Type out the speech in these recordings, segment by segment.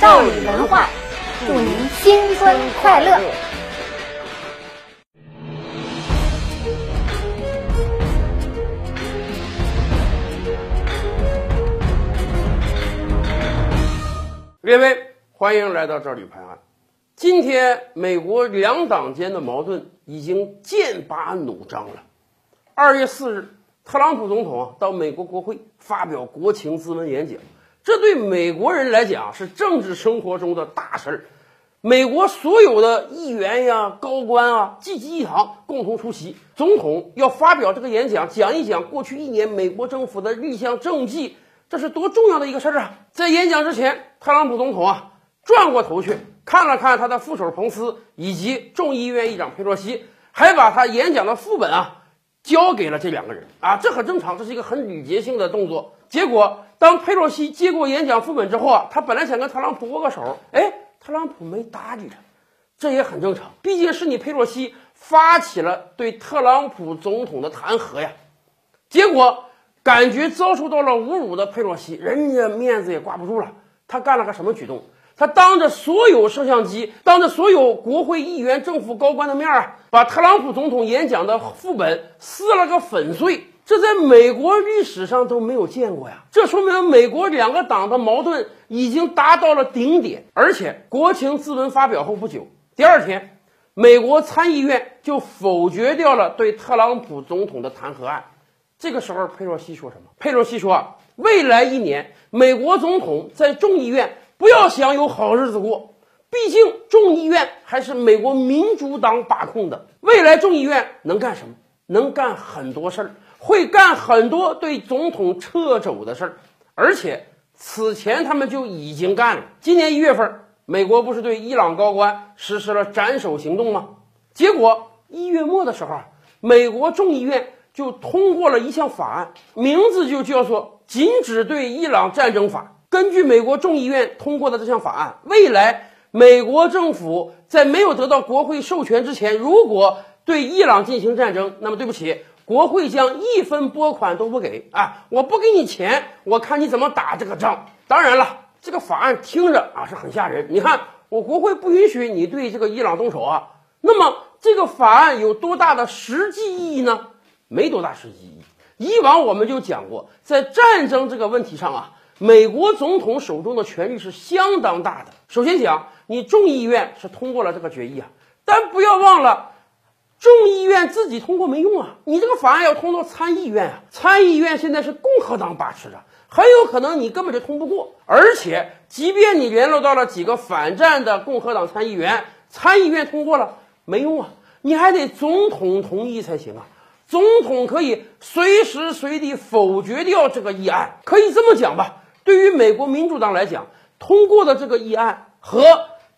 赵宇文化，祝您新春快乐！列位，欢迎来到这里拍案。今天，美国两党间的矛盾已经剑拔弩张了。二月四日，特朗普总统啊到美国国会发表国情咨文演讲，这对美国人来讲是政治生活中的大事儿。美国所有的议员呀、高官啊济济一堂，共同出席。总统要发表这个演讲，讲一讲过去一年美国政府的立项政绩。这是多重要的一个事儿啊！在演讲之前，特朗普总统啊转过头去看了看他的副手彭斯以及众议院议长佩洛西，还把他演讲的副本啊交给了这两个人啊，这很正常，这是一个很礼节性的动作。结果，当佩洛西接过演讲副本之后啊，他本来想跟特朗普握个手，哎，特朗普没搭理他，这也很正常，毕竟是你佩洛西发起了对特朗普总统的弹劾呀。结果。感觉遭受到了侮辱的佩洛西，人家面子也挂不住了。他干了个什么举动？他当着所有摄像机，当着所有国会议员、政府高官的面啊，把特朗普总统演讲的副本撕了个粉碎。这在美国历史上都没有见过呀！这说明美国两个党的矛盾已经达到了顶点。而且，国情咨文发表后不久，第二天，美国参议院就否决掉了对特朗普总统的弹劾案。这个时候，佩洛西说什么？佩洛西说啊，未来一年，美国总统在众议院不要想有好日子过，毕竟众议院还是美国民主党把控的。未来众议院能干什么？能干很多事儿，会干很多对总统掣肘的事儿，而且此前他们就已经干了。今年一月份，美国不是对伊朗高官实施了斩首行动吗？结果一月末的时候，美国众议院。就通过了一项法案，名字就叫做《禁止对伊朗战争法》。根据美国众议院通过的这项法案，未来美国政府在没有得到国会授权之前，如果对伊朗进行战争，那么对不起，国会将一分拨款都不给啊！我不给你钱，我看你怎么打这个仗。当然了，这个法案听着啊是很吓人。你看，我国会不允许你对这个伊朗动手啊，那么这个法案有多大的实际意义呢？没多大实际意义。以往我们就讲过，在战争这个问题上啊，美国总统手中的权力是相当大的。首先讲，你众议院是通过了这个决议啊，但不要忘了，众议院自己通过没用啊，你这个法案要通到参议院啊，参议院现在是共和党把持着，很有可能你根本就通不过。而且，即便你联络到了几个反战的共和党参议员，参议院通过了没用啊，你还得总统同意才行啊。总统可以随时随地否决掉这个议案，可以这么讲吧？对于美国民主党来讲，通过的这个议案和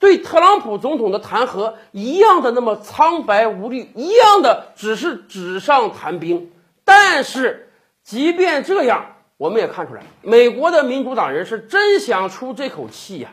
对特朗普总统的弹劾一样的那么苍白无力，一样的只是纸上谈兵。但是，即便这样，我们也看出来，美国的民主党人是真想出这口气呀。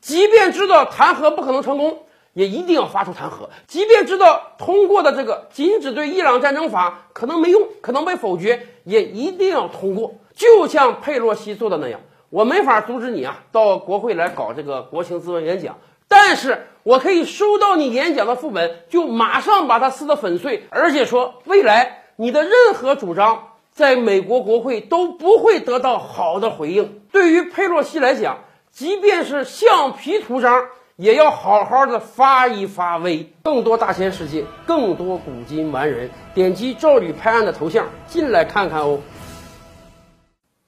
即便知道弹劾不可能成功。也一定要发出弹劾，即便知道通过的这个禁止对伊朗战争法可能没用，可能被否决，也一定要通过。就像佩洛西做的那样，我没法阻止你啊，到国会来搞这个国情咨文演讲，但是我可以收到你演讲的副本，就马上把它撕得粉碎，而且说未来你的任何主张在美国国会都不会得到好的回应。对于佩洛西来讲，即便是橡皮图章。也要好好的发一发威，更多大千世界，更多古今完人，点击赵吕拍案的头像进来看看哦。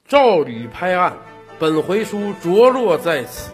赵吕拍案，本回书着落在此。